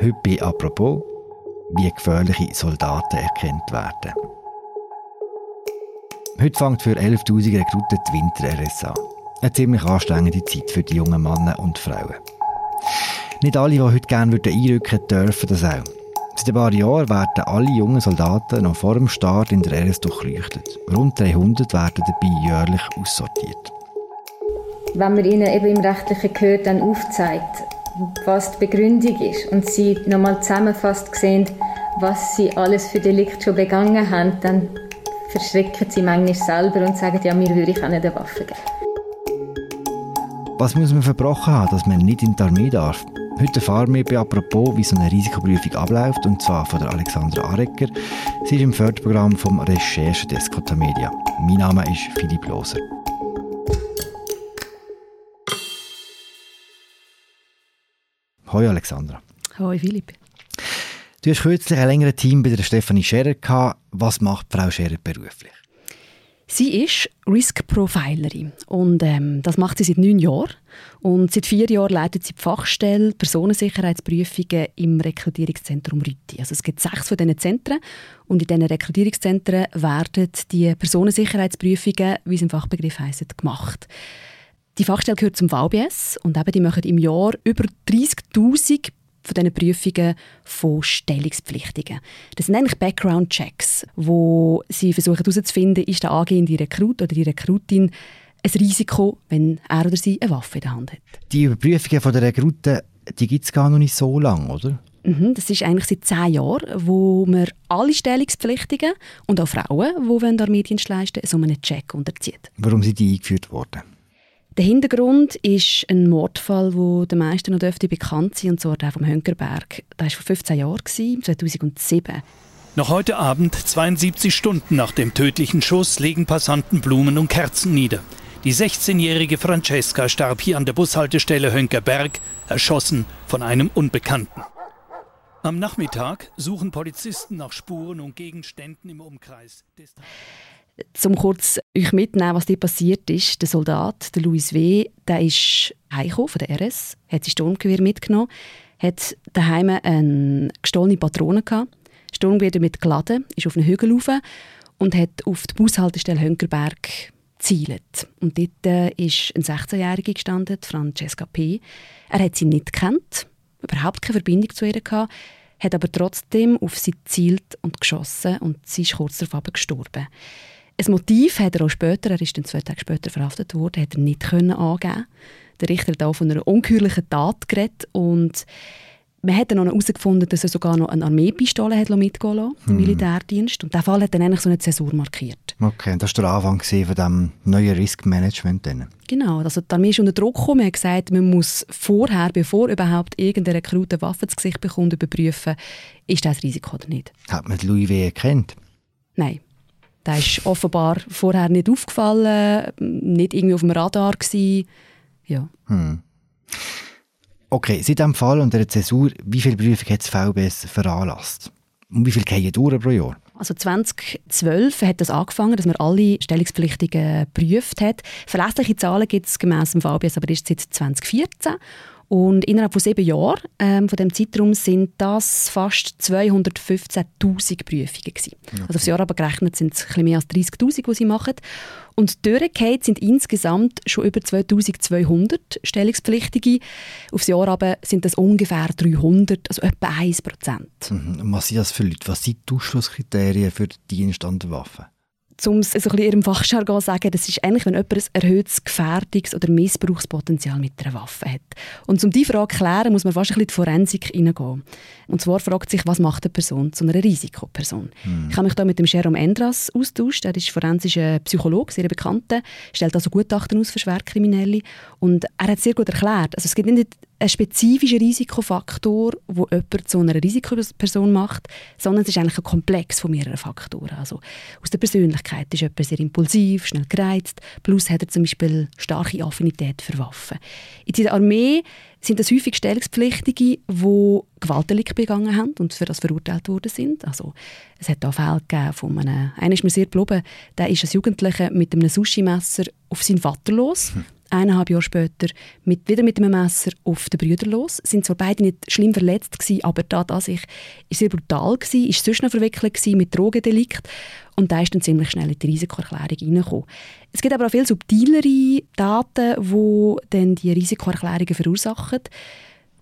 Heute bei «Apropos», wie gefährliche Soldaten erkannt werden. Heute fängt für 11'000 Rekruten die Winter-RS an. Eine ziemlich anstrengende Zeit für die jungen Männer und Frauen. Nicht alle, die heute gerne einrücken würden, dürfen das auch. Seit ein paar Jahren werden alle jungen Soldaten noch vor dem Start in der RS durchleuchtet. Rund 300 werden dabei jährlich aussortiert. Wenn man ihnen eben im rechtlichen Gehör dann aufzeigt, was die Begründung ist und sie nochmal zusammenfasst sehen, was sie alles für Delikt schon begangen haben, dann verschrecken sie manchmal selber und sagen, ja, mir würde ich auch nicht eine Waffe geben. Was muss man verbrochen haben, dass man nicht in die Armee darf? Heute erfahren wir bei «Apropos», wie so eine Risikoprüfung abläuft, und zwar von der Alexandra Arecker. Sie ist im Förderprogramm vom Recherchedesk Media. Mein Name ist Philipp Loser. Hoi Alexandra. Hoi Philipp. Du hast kürzlich ein längeres Team bei der Stefanie Scherer gehabt. Was macht Frau Scherer beruflich? Sie ist Risk Profilerin und ähm, das macht sie seit neun Jahren. Und seit vier Jahren leitet sie die Fachstelle Personensicherheitsprüfungen im Rekrutierungszentrum Rütti. Also es gibt sechs von diesen Zentren und in diesen Rekrutierungszentren werden die Personensicherheitsprüfungen, wie es im Fachbegriff heisst, gemacht. Die Fachstelle gehört zum VBS und eben die machen im Jahr über 30'000 von diesen Prüfungen von Stellungspflichtigen. Das sind eigentlich Background-Checks, wo sie versuchen herauszufinden, ist der angehende Rekrut oder die Rekrutin ein Risiko, wenn er oder sie eine Waffe in der Hand hat. Die Überprüfungen der Rekruten, die gibt es gar noch nicht so lange, oder? Mhm, das ist eigentlich seit zehn Jahren, wo wir alle Stellungspflichtigen und auch Frauen, die Mediendienst leisten, so einen Check unterziehen. Warum sind die eingeführt worden? Der Hintergrund ist ein Mordfall, wo den meisten noch dürfte bekannt sein, und zwar der vom Hönkerberg. Das war vor 15 Jahren, 2007. Noch heute Abend, 72 Stunden nach dem tödlichen Schuss, legen Passanten Blumen und Kerzen nieder. Die 16-jährige Francesca starb hier an der Bushaltestelle Hönkerberg, erschossen von einem Unbekannten. Am Nachmittag suchen Polizisten nach Spuren und Gegenständen im Umkreis des zum kurz euch mitnehmen, was dir passiert ist. Der Soldat, der Louis W., der ist heimgekommen von der RS, hat sein Sturmgewehr mitgenommen, hat daheim eine gestohlene Patrone gehabt, Sturmgewehr damit geladen, ist auf einen Hügel rauf und hat auf die Bushaltestelle Hönkerberg gezielt. Und dort äh, ist ein 16-Jähriger gestanden, Francesca P. Er hat sie nicht gekannt, überhaupt keine Verbindung zu ihr gehabt, hat aber trotzdem auf sie gezielt und geschossen und sie ist kurz darauf gestorben. Ein Motiv hat er auch später, er ist dann zwei Tage später verhaftet worden, hat er nicht können angeben. Der Richter hat auch von einer ungeheuerlichen Tat geredet und man hat dann noch herausgefunden, dass er sogar noch eine Armeepistole hat mitgehen lassen, im hm. Militärdienst. Und der Fall hat dann eigentlich so eine Zäsur markiert. Okay, das war der Anfang von diesem neuen Riskmanagement. Genau, also die Armee ist unter Druck gekommen. Man hat gesagt, man muss vorher, bevor überhaupt irgendeine Rekrut eine Waffe ins Gesicht bekommt, überprüfen, ist das Risiko oder nicht. Hat man Louis W. erkannt? Nein. Der ist offenbar vorher nicht aufgefallen, nicht irgendwie auf dem Radar gewesen. Ja. Hm. Okay, seit diesem Fall und der Zäsur, wie viele Prüfungen hat das VBS veranlasst? Und wie viel gehen durch pro Jahr? Also 2012 hat das angefangen, dass man alle Stellungspflichtigen geprüft hat. Verlässliche Zahlen gibt es gemäss dem VBS aber erst seit 2014. Und innerhalb von sieben Jahren ähm, von dem Zeitraum sind das fast 215'000 Prüfungen gewesen. Okay. Also aufs Jahr aber gerechnet sind es ein mehr als 30'000, die sie machen. Und durchgehend sind insgesamt schon über 2200 Stellungspflichtige. Aufs Jahr aber sind das ungefähr 300, also etwa 1 Prozent. Mhm. Was sind das für Leute? Was sind die Ausschlusskriterien für die Dienst an der Waffe? Um es so ein bisschen ihrem Fachjargon zu sagen, das ist eigentlich, wenn jemand ein erhöhtes Gefährdungs- oder Missbrauchspotenzial mit einer Waffe hat. Und um diese Frage zu klären, muss man fast ein bisschen in die Forensik hineingehen. Und zwar fragt sich, was macht eine Person zu einer Risikoperson? Hm. Ich habe mich da mit dem Jerome Endras austauscht. Er ist forensischer Psychologe, sehr bekannter, stellt also Gutachten aus für Schwerkriminelle. Und er hat sehr gut erklärt, also es gibt nicht ein spezifischer Risikofaktor, wo jemand zu einer Risikoperson macht, sondern es ist eigentlich ein Komplex von mehreren Faktoren. Also aus der Persönlichkeit ist jemand sehr impulsiv, schnell gereizt, plus hat er zum Beispiel starke Affinität für Waffen. In der Armee sind das häufig Stellungspflichtige, die Gewaltdelikte begangen haben und für das verurteilt worden sind. Also, es hat auch Fälle gegeben von einem, einer ist mir sehr geblieben, der ist als Jugendlicher mit einem Sushi-Messer auf seinen Vater los. Hm eineinhalb Jahre später mit, wieder mit einem Messer auf den Brüder los. Sind zwar beide nicht schlimm verletzt gewesen, aber da an sich ist sehr brutal gewesen, ist sonst noch verwickelt gewesen mit Drogendelikt und da ist dann ziemlich schnell in die Risikoerklärung reingekommen. Es gibt aber auch viel subtilere Daten, die dann die Risikoerklärungen verursachen.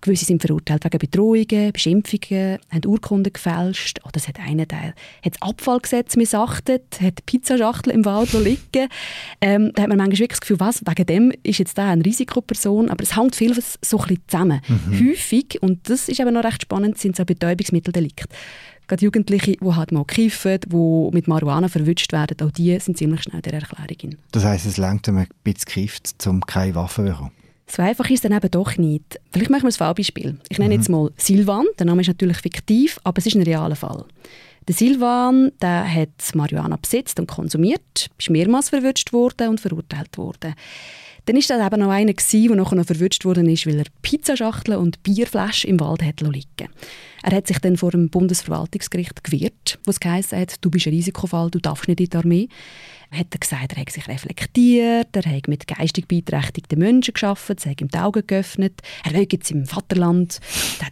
Gewisse sind verurteilt wegen Bedrohungen, Beschimpfungen, haben Urkunden gefälscht. Oder es hat einer, der hat das Abfallgesetz missachtet, hat Pizzaschachtel im Wald liegen. Ähm, da hat man manchmal wirklich das Gefühl, was, wegen dem ist jetzt da eine Risikoperson. Aber es hängt vieles so ein bisschen zusammen. Mhm. Häufig, und das ist aber noch recht spannend, sind so Betäubungsmitteldelikte. Gerade Jugendliche, die halt mal kiffen, die mit Marihuana verwünscht werden, auch die sind ziemlich schnell der Erklärung. Das heisst, es längt, man ein bisschen kifft, um keine Waffe zu bekommen? So einfach ist es dann eben doch nicht. Vielleicht machen wir ein Fallbeispiel. Ich nenne mhm. jetzt mal Silvan. Der Name ist natürlich fiktiv, aber es ist ein realer Fall. Der Silvan der hat Marihuana besitzt und konsumiert, ist mehrmals verwünscht worden und verurteilt worden. Dann war das eben noch einer, der nachher noch verwünscht worden ist, weil er Pizzaschachteln und Bierflaschen im Wald hat liegen Er hat sich dann vor dem Bundesverwaltungsgericht gewehrt, wo es geheißen hat, du bist ein Risikofall, du darfst nicht in die Armee. Er hat gesagt, er hat sich reflektiert, er hat mit geistig beeinträchtigten Menschen gearbeitet, er hat ihm die Augen geöffnet, er will jetzt im Vaterland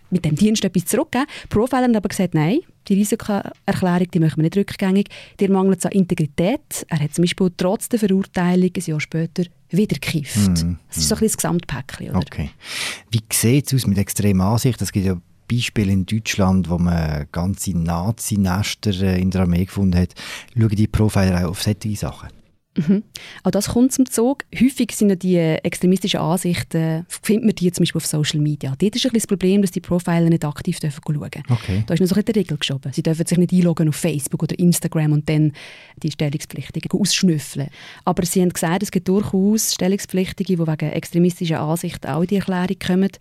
mit dem Dienst etwas zurückgeben. Profiler haben aber gesagt, nein, die Risikoerklärung die machen wir nicht rückgängig, dir mangelt an Integrität. Er hat zum Beispiel trotz der Verurteilung ein Jahr später wieder gekifft. Mm, das ist so ein bisschen das Gesamtpäckchen. Oder? Okay. Wie sieht es aus mit extremer Ansicht? Es gibt ja Beispiele in Deutschland, wo man ganze Nazi-Nester äh, in der Armee gefunden hat. Schauen die Profiler auch auf solche Sachen? Mhm. Auch das kommt zum Zug. Häufig sind die extremistischen Ansichten, findet man die zum Beispiel auf Social Media. Dort ist ein das Problem, dass die Profiler nicht aktiv dürfen schauen dürfen. Okay. Da ist noch so ein die Regel geschoben. Sie dürfen sich nicht einloggen auf Facebook oder Instagram und dann die Stellungspflichtigen ausschnüffeln. Aber sie haben gesagt, es gibt durchaus Stellungspflichtige, die wegen extremistischer Ansichten auch in die Erklärung kommen.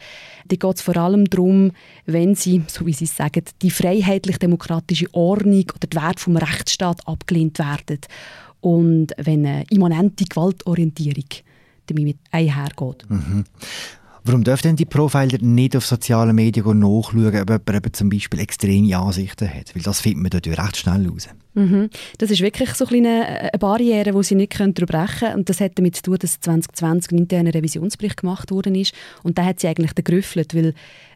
Da geht es vor allem darum, wenn sie, so wie sie es sagen, die freiheitlich-demokratische Ordnung oder die Werte vom Rechtsstaat abgelehnt werden und wenn eine immanente Gewaltorientierung damit einhergeht. Mhm. Warum dürfen denn die Profiler nicht auf sozialen Medien nachschauen, ob jemand zum Beispiel extreme Ansichten hat? Weil das findet man dort recht schnell raus. Mhm. Das ist wirklich so eine, Barriere, die sie nicht durchbrechen können. Und das hat damit zu tun, dass 2020 ein interner Revisionsbericht gemacht worden ist. Und da hat sie eigentlich gerüffelt, weil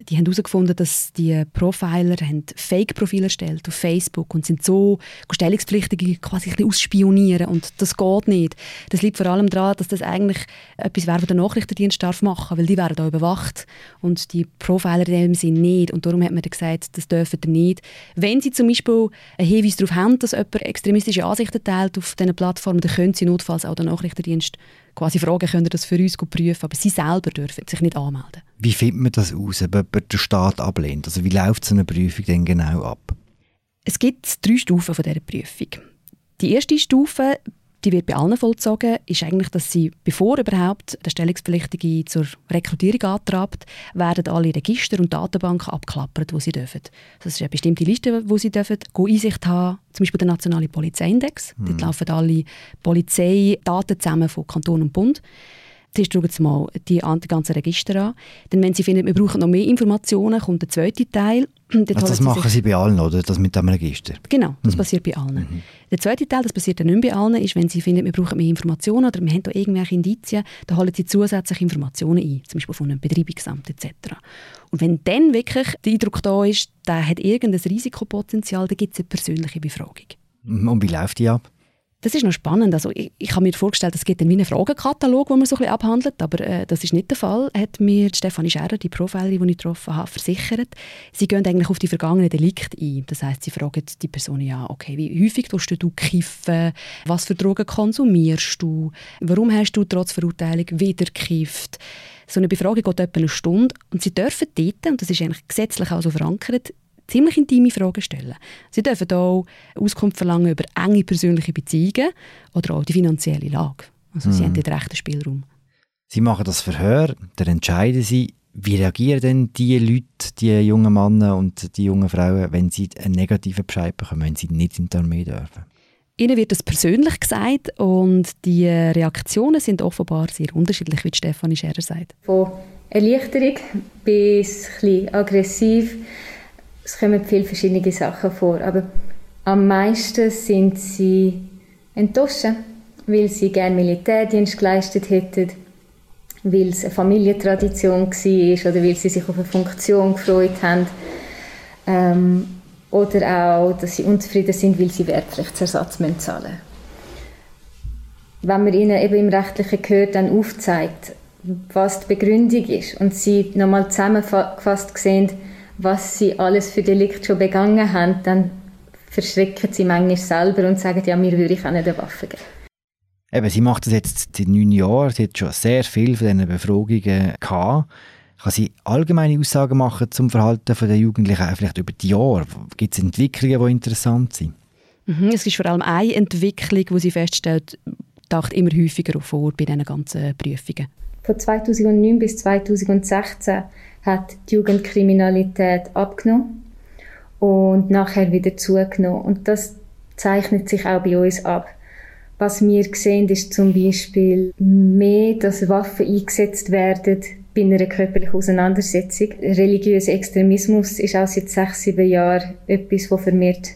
die haben herausgefunden, dass die Profiler Fake-Profile erstellt auf Facebook und sind so Stellungspflichtige quasi ausspionieren. Und das geht nicht. Das liegt vor allem daran, dass das eigentlich etwas wäre, was der Nachrichtendienst darf machen weil die werden da überwacht. Und die Profiler in dem Sinne nicht. Und darum hat man gesagt, das dürfen sie nicht. Wenn sie zum Beispiel einen Hinweis darauf haben, dass jemand extremistische Ansichten teilt auf diesen Plattformen, dann können sie notfalls auch den Nachrichtendienst quasi fragen, können das für uns prüfen, aber sie selber dürfen sich nicht anmelden. Wie findet man das aus, ob jemand den Staat ablehnt? Also wie läuft so eine Prüfung denn genau ab? Es gibt drei Stufen von dieser Prüfung. Die erste Stufe die wird bei allen vollzogen, ist eigentlich, dass sie, bevor überhaupt der Stellungspflichtige zur Rekrutierung antrabt, werden alle Register und Datenbanken abklappert, wo sie dürfen. Das ist eine bestimmte Liste, wo sie dürfen Einsicht haben, zum Beispiel der nationale Polizeiindex. Mhm. Dort laufen alle Polizeidaten zusammen von Kanton und Bund. Zuerst schauen Sie mal die, ganzen Register an. Denn wenn Sie finden, wir brauchen noch mehr Informationen, kommt der zweite Teil. Also das machen Sie bei allen, oder? Das mit dem Register? Genau, das mhm. passiert bei allen. Mhm. Der zweite Teil, das passiert dann nicht bei allen, ist, wenn Sie finden, wir brauchen mehr Informationen oder wir haben da irgendwelche Indizien, dann holen Sie zusätzliche Informationen ein, zum Beispiel von einem Betreibungsamt etc. Und wenn dann wirklich der Eindruck da ist, der hat irgendein Risikopotenzial, dann gibt es eine persönliche Befragung. Und wie läuft die ab? Das ist noch spannend. Also ich, ich habe mir vorgestellt, es gibt dann wie einen Fragenkatalog, den man so ein bisschen abhandelt, aber äh, das ist nicht der Fall, hat mir Stefanie Scherer, die Profilerin, die ich getroffen habe, versichert. Sie gehen eigentlich auf die vergangenen Delikte ein. Das heißt, sie fragen die Person ja, okay, wie häufig tust du kiffen? Was für Drogen konsumierst du? Warum hast du trotz Verurteilung wieder gekifft? So eine Befragung geht etwa eine Stunde und sie dürfen dort, und das ist eigentlich gesetzlich auch so verankert, ziemlich intime Fragen stellen. Sie dürfen auch Auskunft verlangen über enge persönliche Beziehungen oder auch die finanzielle Lage. Also mhm. sie haben den rechten Spielraum. Sie machen das Verhör, dann entscheiden Sie, wie reagieren denn die Leute, die jungen Männer und die jungen Frauen, wenn sie einen negativen Bescheid bekommen, wenn sie nicht in die Armee dürfen? Ihnen wird das persönlich gesagt und die Reaktionen sind offenbar sehr unterschiedlich, wie Stefanie Scherer sagt. Von Erleichterung bis ein aggressiv es kommen viele verschiedene Sachen vor, aber am meisten sind sie enttäuscht, weil sie gerne Militärdienst geleistet hätten weil es eine Familientradition war oder weil sie sich auf eine Funktion gefreut haben. Ähm, oder auch, dass sie unzufrieden sind, weil sie Wehrpflichtsersatz zahlen müssen. Wenn man ihnen eben im rechtlichen Gehör dann aufzeigt, was die Begründung ist und sie nochmal zusammengefasst sehen, was sie alles für Delikt schon begangen haben, dann verschrecken sie manchmal selber und sagen, ja, mir würde ich auch nicht eine Waffe geben. Eben, sie macht das jetzt seit neun Jahren, sie hat schon sehr viel von diesen Befragungen gehabt. Kann sie allgemeine Aussagen machen zum Verhalten der Jugendlichen, vielleicht über die Jahre? Gibt es Entwicklungen, die interessant sind? Mhm, es ist vor allem eine Entwicklung, die sie feststellt, taucht immer häufiger vor bei diesen ganzen Prüfungen. Von 2009 bis 2016 hat die Jugendkriminalität abgenommen und nachher wieder zugenommen. Und das zeichnet sich auch bei uns ab. Was wir sehen, ist zum Beispiel mehr, dass Waffen eingesetzt werden bei einer körperlichen Auseinandersetzung. Religiöser Extremismus ist auch seit sechs, sieben Jahren etwas, das vermehrt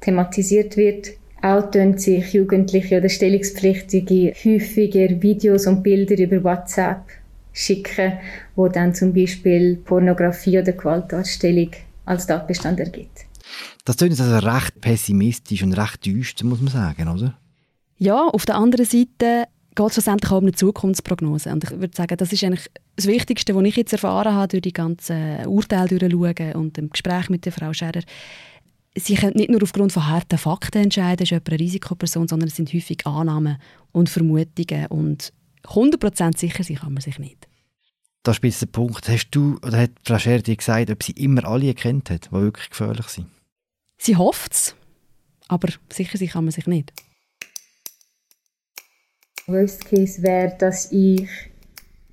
thematisiert wird. Auch tun sich Jugendliche oder Stellungspflichtige häufiger Videos und Bilder über WhatsApp schicken, wo dann zum Beispiel Pornografie oder Gewaltdarstellung als Tatbestand ergibt. Das klingt also recht pessimistisch und recht düster, muss man sagen, oder? Ja, auf der anderen Seite geht es schlussendlich auch um eine Zukunftsprognose. Und ich würde sagen, das ist eigentlich das Wichtigste, was ich jetzt erfahren habe durch die ganzen Urteile durchschauen und dem Gespräch mit der Frau Scherer. Sie können nicht nur aufgrund von harten Fakten entscheiden, ist jemand eine Risikoperson, sondern es sind häufig Annahmen und Vermutungen und 100% sicher sein kann man sich nicht. Da spielt der Punkt. Hast du, oder hat Frau Scherer dir gesagt, ob sie immer alle erkannt hat, die wirklich gefährlich sind? Sie hofft es, aber sicher sein kann man sich nicht. Worst Case wäre, dass ich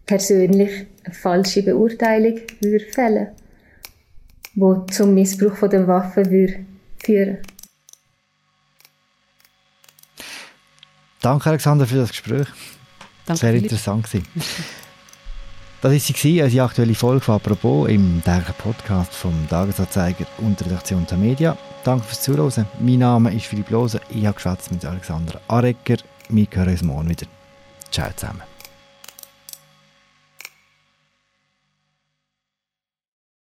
persönlich eine falsche Beurteilung würde fällen würde, die zum Missbrauch von der Waffe würde führen Danke, Alexander, für das Gespräch. Danke, Sehr interessant war. Das war sie, unsere aktuelle Folge von «Apropos» im täglichen Podcast vom Tagesanzeiger und der Redaktion der Media. Danke fürs Zuhören. Mein Name ist Philipp Lose. Ich habe mit Alexander Arecker. Wir hören uns morgen wieder. Ciao zusammen.